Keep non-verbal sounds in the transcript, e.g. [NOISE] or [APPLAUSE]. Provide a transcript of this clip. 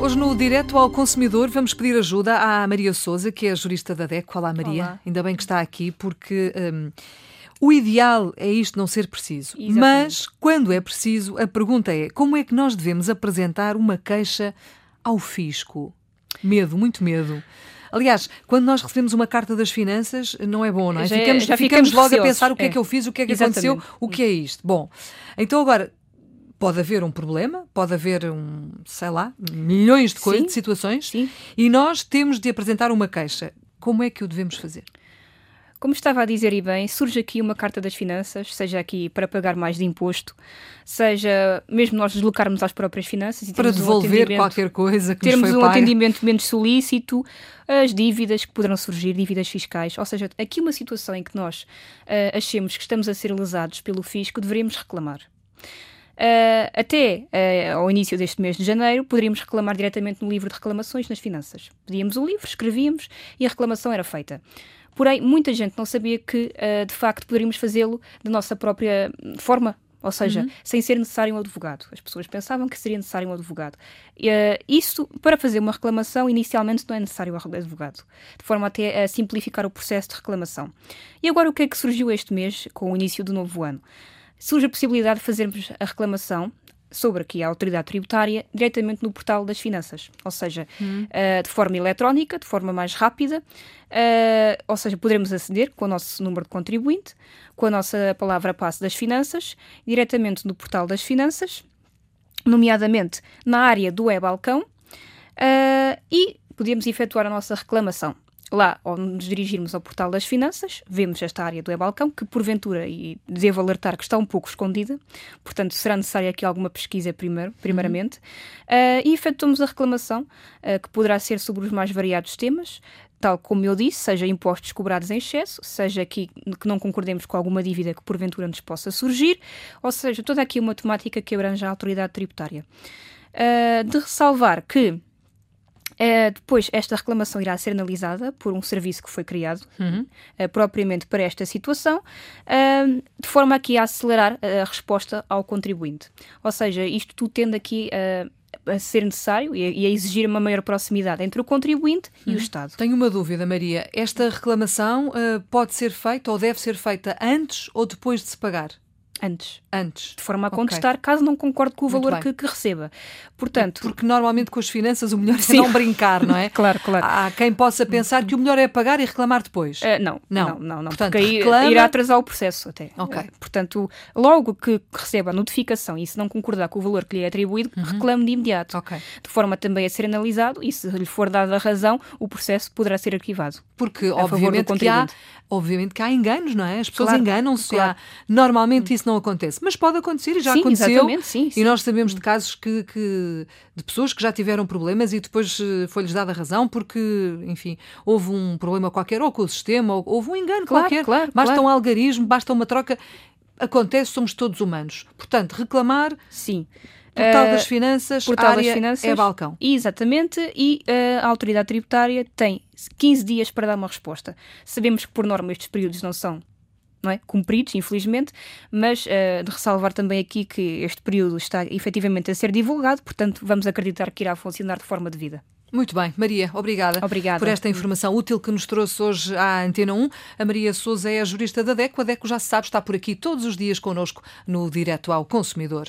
Hoje no Direto ao Consumidor vamos pedir ajuda à Maria Souza, que é a jurista da DECO. Olá Maria, Olá. ainda bem que está aqui, porque hum, o ideal é isto não ser preciso. Exatamente. Mas, quando é preciso, a pergunta é como é que nós devemos apresentar uma queixa ao fisco? Medo, muito medo. Aliás, quando nós recebemos uma carta das finanças, não é bom, não é? Já- ficamos, já ficamos ficamos logo a pensar o que é. é. que eu fiz, o que é que Exatamente. aconteceu, o que é isto. Bom, então agora, pode haver um problema, pode haver um, sei lá, milhões de coisas, Sim. de situações, Sim. e nós temos de apresentar uma queixa. Como é que o devemos fazer? Como estava a dizer e bem, surge aqui uma carta das finanças, seja aqui para pagar mais de imposto, seja mesmo nós deslocarmos às próprias finanças e Para um devolver atendimento- qualquer coisa que termos um paga. atendimento menos solícito, as dívidas que poderão surgir, dívidas fiscais, ou seja, aqui uma situação em que nós ah, achemos que estamos a ser lesados pelo fisco, deveríamos reclamar. Ah, até ah, ao início deste mês de janeiro, poderíamos reclamar diretamente no livro de reclamações nas finanças. Pedíamos o livro, escrevíamos e a reclamação era feita. Porém, muita gente não sabia que, ah, de facto, poderíamos fazê-lo da nossa própria forma. Ou seja, sem ser necessário um advogado. As pessoas pensavam que seria necessário um advogado. Ah, isso, para fazer uma reclamação, inicialmente não é necessário um advogado, de forma até a simplificar o processo de reclamação. E agora, o que é que surgiu este mês, com o início do novo ano? Surge a possibilidade de fazermos a reclamação sobre aqui a autoridade tributária diretamente no portal das finanças, ou seja, eh, de forma eletrónica, de forma mais rápida, eh, ou seja, poderemos aceder com o nosso número de contribuinte, com a nossa palavra passe das finanças, diretamente no portal das finanças, nomeadamente na área do e-balcão, eh, e podemos efetuar a nossa reclamação. Lá, ao nos dirigirmos ao portal das finanças, vemos esta área do e-balcão, que porventura, e devo alertar que está um pouco escondida, portanto será necessária aqui alguma pesquisa primeiro, primeiramente, eh, e efetuamos a reclamação, eh, que poderá ser sobre os mais variados temas, tal como eu disse, seja impostos cobrados em excesso, seja aqui que não concordemos com alguma dívida que porventura nos possa surgir, ou seja, toda aqui uma temática que abrange a autoridade tributária. Eh, de ressalvar que Uh, depois, esta reclamação irá ser analisada por um serviço que foi criado uh, propriamente para esta situação, uh, de forma aqui a acelerar a resposta ao contribuinte. Ou seja, isto tudo tende aqui uh, a ser necessário e a, exigir uma maior proximidade entre o contribuinte e o Estado. Tenho uma dúvida, Maria. Esta reclamação ah, pode ser feita ou deve ser feita antes ou depois de se pagar? Antes. Antes. De forma a contestar, caso não concorde com o Muito valor que, que receba. Portanto, Porque normalmente com as finanças o melhor é Sim. não brincar, não é? [LAUGHS] claro, claro. Há quem possa pensar que o melhor é pagar e reclamar depois. Uh, não, Não. não, não, não, Portanto, porque aí reclama- irá atrasar o processo até. Ok. Uh, portanto, logo que receba a notificação e se não concordar com o valor que lhe é atribuído, reclame de imediato. Ok. De forma também a ser analisado e se lhe for dada a razão, o processo poderá ser arquivado. Porque obviamente que, há, obviamente que há enganos, não é? As pessoas Claro, enganam-se. claro. há- Normalmente isso não acontece, mas pode acontecer e já Sim, aconteceu. exatamente, sim, E sim. nós sabemos de casos que, que- de pessoas que já tiveram problemas e depois eh, foi-lhes dada razão porque, enfim, houve um problema qualquer, ou com o sistema, ou houve um engano Claro, qualquer. claro, basta claro. um algarismo, basta uma troca. Acontece, somos todos humanos. Portanto, reclamar, Sim. portal Uh, das finanças, Portal área das Finanças é balcão. Exatamente, e uh, a autoridade tributária tem 15 dias para dar uma resposta. Sabemos que, por norma, estes períodos não são não é, cumpridos, infelizmente, mas uh, de ressalvar também aqui que este período está efetivamente a ser divulgado, portanto, vamos acreditar que irá funcionar de forma devida. Muito bem, Maria, obrigada, Obrigada. por esta informação útil que nos trouxe hoje à Antena 1. A Maria Souza é a jurista da DECO. A DECO já se sabe, está por aqui todos os dias connosco no Direto ao Consumidor.